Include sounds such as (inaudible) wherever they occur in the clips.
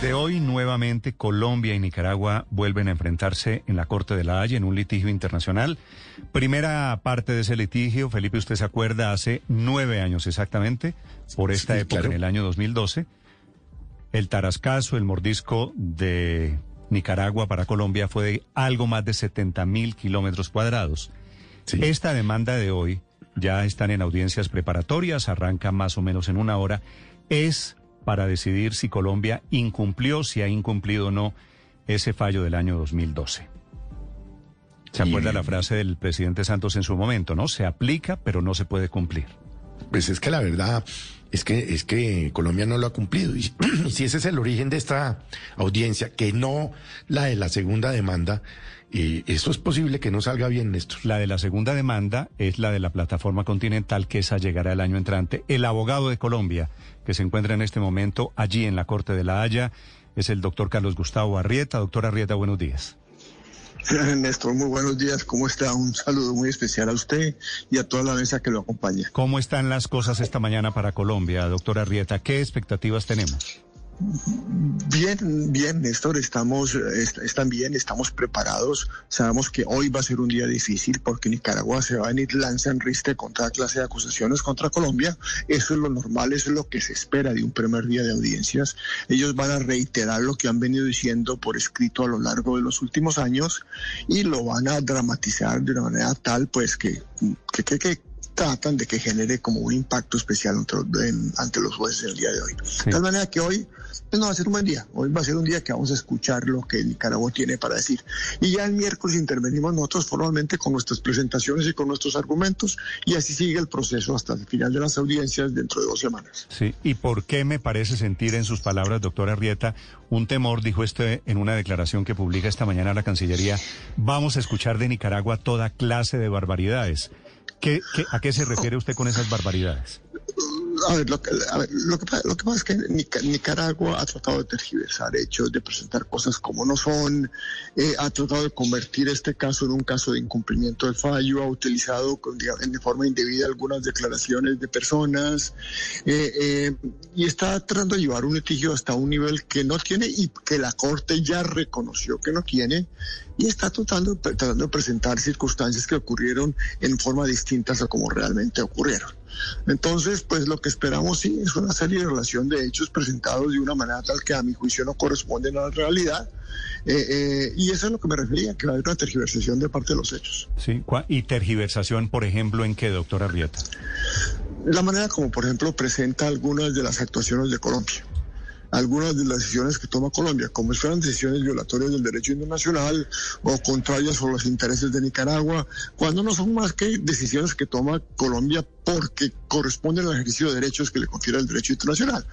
Desde hoy, nuevamente, Colombia y Nicaragua vuelven a enfrentarse en la Corte de la Haya en un litigio internacional. Primera parte de ese litigio, Felipe, usted se acuerda, hace nueve años exactamente, por esta sí, época, claro. en el año 2012. El tarascazo, el mordisco de Nicaragua para Colombia fue de algo más de 70 mil kilómetros cuadrados. Sí. Esta demanda de hoy ya están en audiencias preparatorias, arranca más o menos en una hora, es para decidir si Colombia incumplió, si ha incumplido o no ese fallo del año 2012. ¿Se acuerda y... la frase del presidente Santos en su momento, no? Se aplica, pero no se puede cumplir. Pues es que la verdad es que es que Colombia no lo ha cumplido y, (clears throat) y si ese es el origen de esta audiencia, que no la de la segunda demanda, y esto es posible que no salga bien, Néstor. La de la segunda demanda es la de la plataforma continental, que esa llegará el año entrante. El abogado de Colombia, que se encuentra en este momento allí en la Corte de la Haya, es el doctor Carlos Gustavo Arrieta. Doctor Arrieta, buenos días. (laughs) Néstor, muy buenos días. ¿Cómo está? Un saludo muy especial a usted y a toda la mesa que lo acompaña. ¿Cómo están las cosas esta mañana para Colombia, doctor Arrieta? ¿Qué expectativas tenemos? Bien, bien, Néstor, estamos, est están bien, estamos preparados. Sabemos que hoy va a ser un día difícil porque Nicaragua se va a venir lanza en riste contra la clase de acusaciones contra Colombia. Eso es lo normal, eso es lo que se espera de un primer día de audiencias. Ellos van a reiterar lo que han venido diciendo por escrito a lo largo de los últimos años y lo van a dramatizar de una manera tal, pues, que, que, que, que tratan de que genere como un impacto especial ante, en, ante los jueces el día de hoy. Sí. De tal manera que hoy no va a ser un buen día. Hoy va a ser un día que vamos a escuchar lo que Nicaragua tiene para decir. Y ya el miércoles intervenimos nosotros formalmente con nuestras presentaciones y con nuestros argumentos y así sigue el proceso hasta el final de las audiencias dentro de dos semanas. Sí, ¿y por qué me parece sentir en sus palabras, doctora Arrieta, un temor, dijo este en una declaración que publica esta mañana la Cancillería, vamos a escuchar de Nicaragua toda clase de barbaridades? ¿Qué, qué, ¿A qué se refiere usted con esas barbaridades? A ver, lo que, lo, que, lo que pasa es que Nicaragua ha tratado de tergiversar hechos, de presentar cosas como no son, eh, ha tratado de convertir este caso en un caso de incumplimiento del fallo, ha utilizado de forma indebida algunas declaraciones de personas eh, eh, y está tratando de llevar un litigio hasta un nivel que no tiene y que la Corte ya reconoció que no tiene y está tratando, tratando de presentar circunstancias que ocurrieron en forma distintas a como realmente ocurrieron. Entonces, pues lo que esperamos sí es una serie de relación de hechos presentados de una manera tal que a mi juicio no corresponden a la realidad. Eh, eh, y eso es lo que me refería, que va a haber una tergiversación de parte de los hechos. Sí, y tergiversación, por ejemplo, ¿en qué, doctora Arrieta? La manera como, por ejemplo, presenta algunas de las actuaciones de Colombia algunas de las decisiones que toma Colombia, como si fueran decisiones violatorias del derecho internacional o contrarias a los intereses de Nicaragua, cuando no son más que decisiones que toma Colombia porque corresponden al ejercicio de derechos que le confiere el derecho internacional.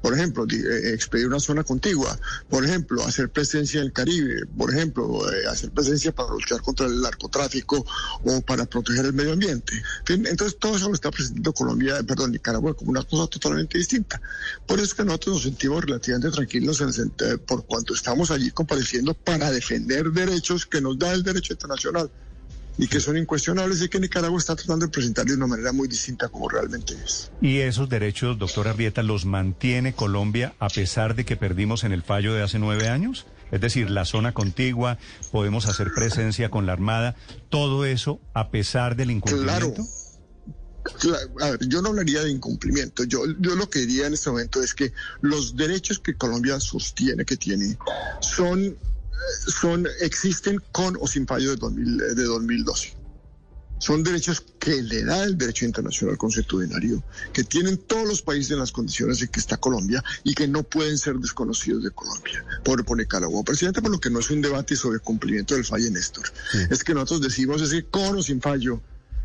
Por ejemplo, eh, expedir una zona contigua, por ejemplo, hacer presencia en el Caribe, por ejemplo, eh, hacer presencia para luchar contra el narcotráfico o para proteger el medio ambiente. Entonces, todo eso lo está presentando Colombia, perdón, Nicaragua como una cosa totalmente distinta. Por eso es que nosotros nos sentimos relativamente tranquilos en el, por cuanto estamos allí compareciendo para defender derechos que nos da el derecho internacional y que son incuestionables y que Nicaragua está tratando de presentar de una manera muy distinta como realmente es. ¿Y esos derechos, doctora Arrieta, los mantiene Colombia a pesar de que perdimos en el fallo de hace nueve años? Es decir, la zona contigua, podemos hacer presencia con la Armada, todo eso a pesar del incumplimiento. Claro. A ver, yo no hablaría de incumplimiento. Yo, yo lo que diría en este momento es que los derechos que Colombia sostiene que tiene son son, existen con o sin fallo de, 2000, de 2012. Son derechos que le da el derecho internacional consuetudinario, que tienen todos los países en las condiciones en que está Colombia y que no pueden ser desconocidos de Colombia por, por Nicaragua. Presidente, por lo que no es un debate sobre cumplimiento del fallo Néstor. Sí. Es que nosotros decimos ese con o sin fallo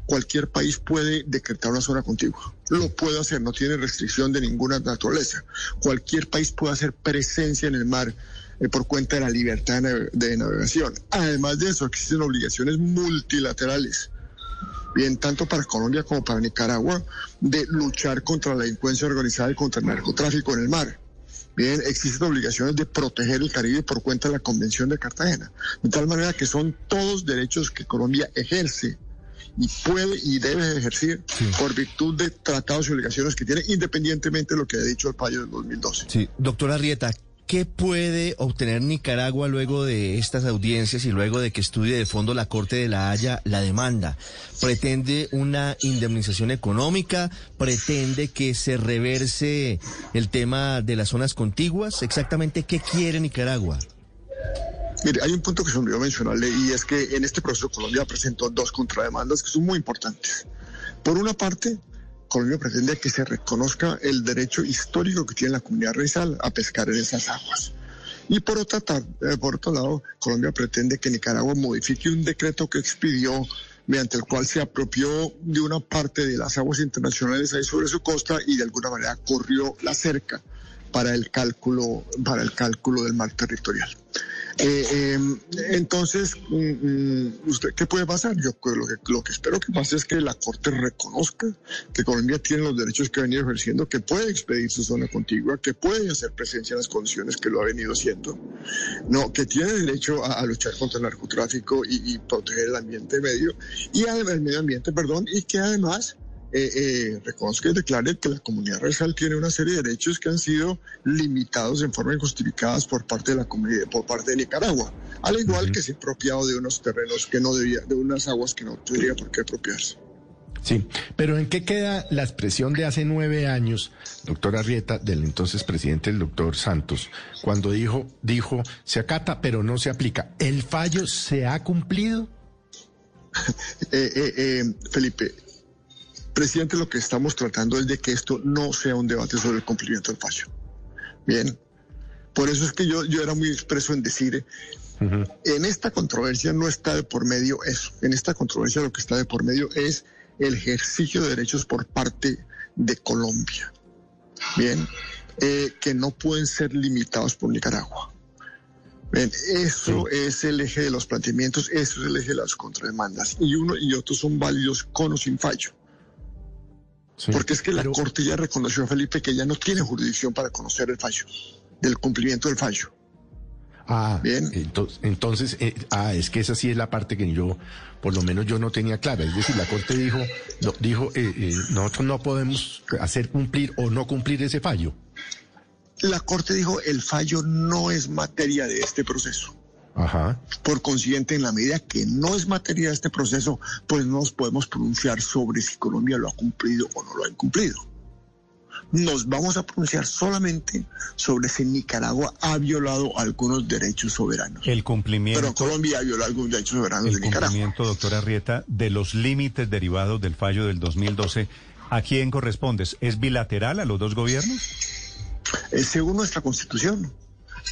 cualquier país puede decretar una zona contigua. Lo puede hacer, no tiene restricción de ninguna naturaleza. Cualquier país puede hacer presencia en el mar eh, por cuenta de la libertad de navegación. Además de eso, existen obligaciones multilaterales bien tanto para Colombia como para Nicaragua, de luchar contra la delincuencia organizada y contra el narcotráfico en el mar. Bien, existen obligaciones de proteger el Caribe por cuenta de la Convención de Cartagena. De tal manera que son todos derechos que Colombia ejerce y puede y debe ejercer por virtud de tratados y obligaciones que tiene, independientemente de lo que ha dicho el fallo del 2012. Sí, doctora Rieta, ¿Qué puede obtener Nicaragua luego de estas audiencias y luego de que estudie de fondo la Corte de la Haya la demanda? ¿Pretende una indemnización económica? ¿Pretende que se reverse el tema de las zonas contiguas? ¿Exactamente qué quiere Nicaragua? Mire, hay un punto que se olvidó mencionarle y es que en este proceso Colombia presentó dos contrademandas que son muy importantes. Por una parte, Colombia pretende que se reconozca el derecho histórico que tiene la comunidad raizal a pescar en esas aguas. Y por, otra, eh, por otro lado, Colombia pretende que Nicaragua modifique un decreto que expidió mediante el cual se apropió de una parte de las aguas internacionales ahí sobre su costa y de alguna manera corrió la cerca para el cálculo, para el cálculo del mar territorial. Eh, em, entonces, mm, mm, ¿usted qué puede pasar? Yo lo que, lo que espero que pase es que la Corte reconozca que Colombia tiene los derechos que ha venido ejerciendo, que puede expedir su zona contigua, que puede hacer presencia en las condiciones que lo ha venido haciendo, no, que tiene derecho a, luchar contra el narcotráfico y, y proteger el ambiente medio, y el medio ambiente, perdón, y que además eh, eh, reconozca y declare que la comunidad racial tiene una serie de derechos que han sido limitados en forma injustificada por parte de la comunidad, por parte de Nicaragua, al igual que se ha apropiado de unos terrenos que no debía, de unas aguas que no tendría por qué apropiarse. Sí, pero ¿en qué queda la expresión de hace nueve años, doctora Arrieta, del entonces presidente, el doctor Santos, cuando dijo, dijo, se acata, pero no se aplica? ¿El fallo se ha cumplido? (laughs) eh, Felipe, Presidente, lo que estamos tratando es de que esto no sea un debate sobre el cumplimiento del fallo. Bien. Por eso es que yo, yo era muy expreso en decir, en esta controversia no está de por medio eso. En esta controversia lo que está de por medio es el ejercicio de derechos por parte de Colombia. Bien. Eh, que no pueden ser limitados por Nicaragua. Bien, eso es el eje de los planteamientos, eso es el eje de las contrademandas. Y uno y otro son válidos con o sin fallo. Porque es que la Corte ya reconoció a Felipe que ya no tiene jurisdicción para conocer el fallo, del cumplimiento del fallo. Ah, bien. Entonces, entonces eh, ah, es que esa sí es la parte que yo, por lo menos yo no tenía clara. Es decir, la Corte dijo, dijo eh, eh, nosotros no podemos hacer cumplir o no cumplir ese fallo. La Corte dijo, el fallo no es materia de este proceso. Por consiguiente, en la medida que no es materia de este proceso, pues no nos podemos pronunciar sobre si Colombia lo ha cumplido o no lo ha incumplido. Nos vamos a pronunciar solamente sobre si Nicaragua ha violado algunos derechos soberanos. El cumplimiento. Pero Colombia ha violado algunos derechos soberanos de Nicaragua. El cumplimiento, doctora Rieta, de los límites derivados del fallo del 2012, ¿a quién corresponde? ¿Es bilateral a los dos gobiernos? Eh, según nuestra constitución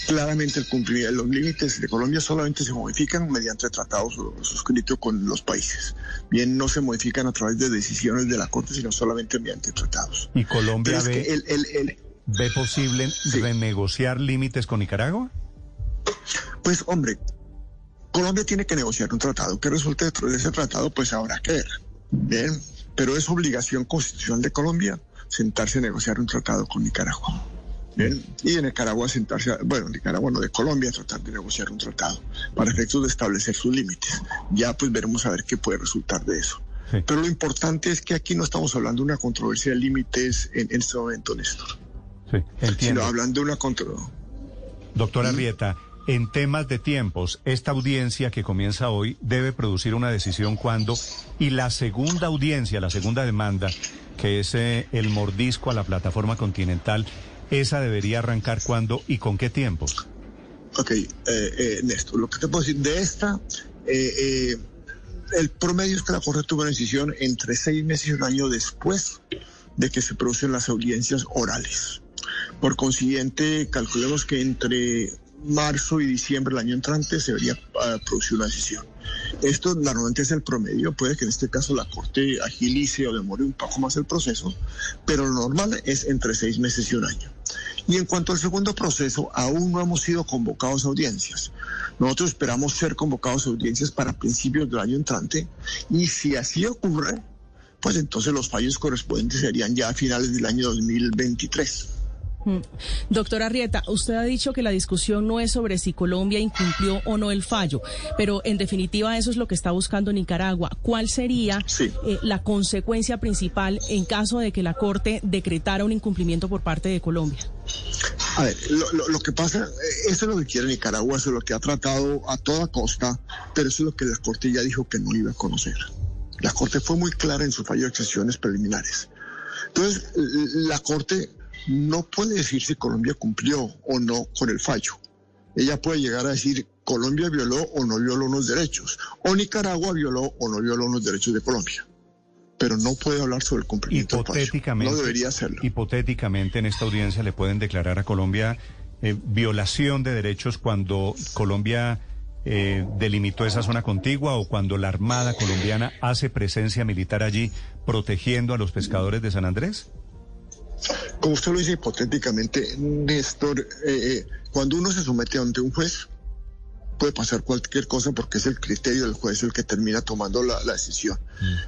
claramente el cumplimiento, los límites de Colombia solamente se modifican mediante tratados suscritos con los países. Bien, no se modifican a través de decisiones de la Corte, sino solamente mediante tratados. ¿Y Colombia ve, ve posible renegociar límites con Nicaragua? Pues hombre, Colombia tiene que negociar un tratado. ¿Qué resulte de ese tratado? Pues habrá que ver. Bien, pero es obligación constitucional de Colombia sentarse a negociar un tratado con Nicaragua. Y en Nicaragua sentarse, bueno, Nicaragua no, de Colombia tratar de negociar un tratado para efectos de establecer sus límites. Ya pues veremos a ver qué puede resultar de eso. Pero lo importante es que aquí no estamos hablando de una controversia de límites en, este momento, Néstor. Sí, entiendo. Sino hablando de una controversia. Doctora Rieta, en temas de tiempos, esta audiencia que comienza hoy debe producir una decisión cuando y la segunda audiencia, la segunda demanda, que es eh, el mordisco a la plataforma continental, ¿Esa debería arrancar cuándo y con qué tiempos? Ok, eh, eh, Néstor, lo que te puedo decir de esta, eh, eh, el promedio es que la Corte tuvo una decisión entre seis meses y un año después de que se producen las audiencias orales. Por consiguiente, calculemos que entre marzo y diciembre del año entrante se debería uh, producir una decisión. Esto normalmente es el promedio, puede que en este caso la Corte agilice o demore un poco más el proceso, pero lo normal es entre seis meses y un año. Y en cuanto al segundo proceso, aún no hemos sido convocados a audiencias. Nosotros esperamos ser convocados a audiencias para principios del año entrante y si así ocurre, pues entonces los fallos correspondientes serían ya a finales del año 2023. Mm. Doctora Rieta, usted ha dicho que la discusión no es sobre si Colombia incumplió o no el fallo, pero en definitiva eso es lo que está buscando Nicaragua. ¿Cuál sería Sí. eh, la consecuencia principal en caso de que la Corte decretara un incumplimiento por parte de Colombia? A ver, lo, lo- lo que pasa, eh, eso es lo que quiere Nicaragua, eso es lo que ha tratado a toda costa, pero eso es lo que la Corte ya dijo que no iba a conocer. La Corte fue muy clara en su fallo de excepciones preliminares. Entonces, la Corte no puede decir si Colombia cumplió o no con el fallo. Ella puede llegar a decir Colombia violó o no violó unos derechos, o Nicaragua violó o no violó unos derechos de Colombia. Pero no puede hablar sobre el cumplimiento del fallo. Hipotéticamente, No debería hacerlo. hipotéticamente en esta audiencia le pueden declarar a Colombia eh, violación de derechos cuando Colombia eh, delimitó esa zona contigua o cuando la Armada colombiana hace presencia militar allí protegiendo a los pescadores de San Andrés. Como usted lo dice hipotéticamente, Néstor, eh, eh, cuando uno se somete ante un juez, puede pasar cualquier cosa porque es el criterio del juez el que termina tomando la, la decisión.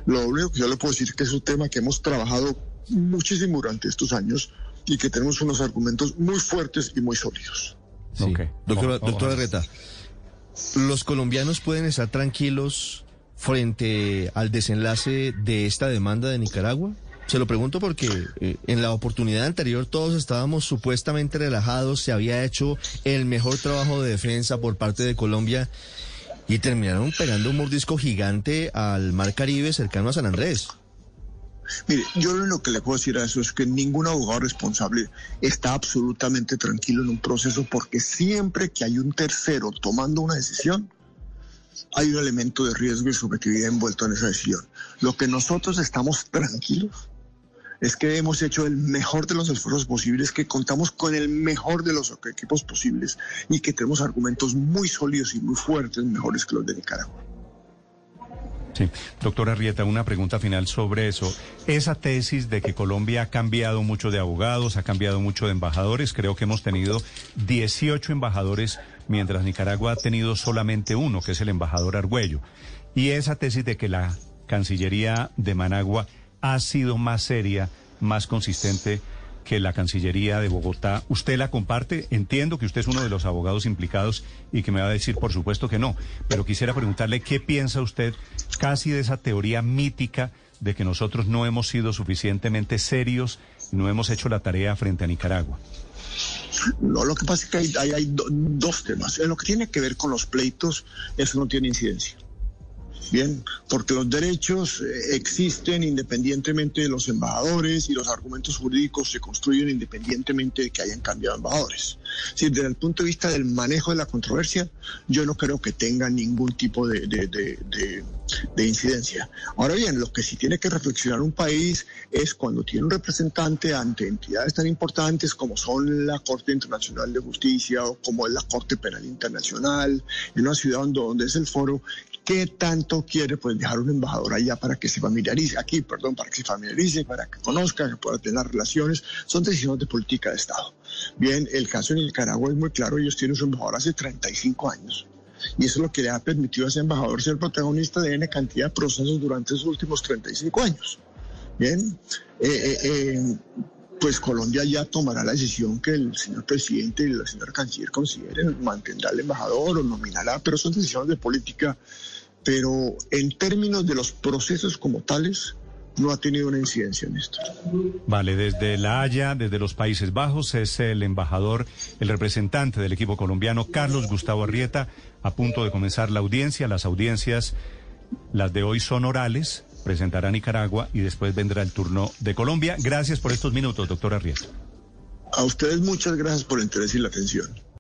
Lo único que yo le puedo decir que es un tema que hemos trabajado muchísimo durante estos años y que tenemos unos argumentos muy fuertes y muy sólidos. Sí. Ok. Doctora, ojo. doctora Reta, ¿los colombianos pueden estar tranquilos frente al desenlace de esta demanda de Nicaragua? Se lo pregunto porque eh, en la oportunidad anterior todos estábamos supuestamente relajados, se había hecho el mejor trabajo de defensa por parte de Colombia y terminaron pegando un mordisco gigante al mar Caribe cercano a San Andrés. Mire, yo lo que le puedo decir a eso es que ningún abogado responsable está absolutamente tranquilo en un proceso porque siempre que hay un tercero tomando una decisión, hay un elemento de riesgo y subjetividad envuelto en esa decisión. Lo que nosotros estamos tranquilos es que hemos hecho el mejor de los esfuerzos posibles, que contamos con el mejor de los equipos posibles y que tenemos argumentos muy sólidos y muy fuertes, mejores que los de Nicaragua. Sí. Doctora Rieta, una pregunta final sobre eso. Esa tesis de que Colombia ha cambiado mucho de abogados, ha cambiado mucho de embajadores, creo que hemos tenido 18 embajadores, mientras Nicaragua ha tenido solamente uno, que es el embajador Argüello. Y esa tesis de que la Cancillería de Managua ha sido más seria, más consistente que la Cancillería de Bogotá. ¿Usted la comparte? Entiendo que usted es uno de los abogados implicados y que me va a decir, por supuesto que no, pero quisiera preguntarle qué piensa usted casi de esa teoría mítica de que nosotros no hemos sido suficientemente serios no hemos hecho la tarea frente a Nicaragua. No, lo que pasa es que hay, hay- hay do- dos temas. En lo que tiene que ver con los pleitos, eso no tiene incidencia. Bien, porque los derechos eh, existen independientemente de los embajadores y los argumentos jurídicos se construyen independientemente de que hayan cambiado embajadores. Es decir, desde el punto de vista del manejo de la controversia, yo no creo que tenga ningún tipo de- de- de- de incidencia. Ahora bien, lo que sí tiene que reflexionar un país es cuando tiene un representante ante entidades tan importantes como son la Corte Internacional de Justicia o como es la Corte Penal Internacional, en una ciudad donde, donde es el foro, ¿qué tanto quiere pues dejar un embajador allá para que se familiarice, aquí, perdón, para que se familiarice, para que conozca, que pueda tener relaciones? Son decisiones de política de Estado. Bien, el caso en Nicaragua es muy claro, ellos tienen su embajador hace 35 años. Y eso es lo que le ha permitido a ese embajador ser protagonista de N cantidad de procesos durante esos últimos 35 años. Bien, eh, eh, eh, pues Colombia ya tomará la decisión que el señor presidente y la señora canciller consideren, mantendrá al embajador o nominará, pero son decisiones de política. Pero en términos de los procesos como tales, no ha tenido una incidencia en esto. Vale, desde La Haya, desde los Países Bajos, es el embajador, el representante del equipo colombiano, Carlos Gustavo Arrieta, a punto de comenzar la audiencia. Las audiencias, las de hoy son orales, presentará Nicaragua y después vendrá el turno de Colombia. Gracias por estos minutos, doctor Arrieta. A ustedes muchas gracias por el interés y la atención.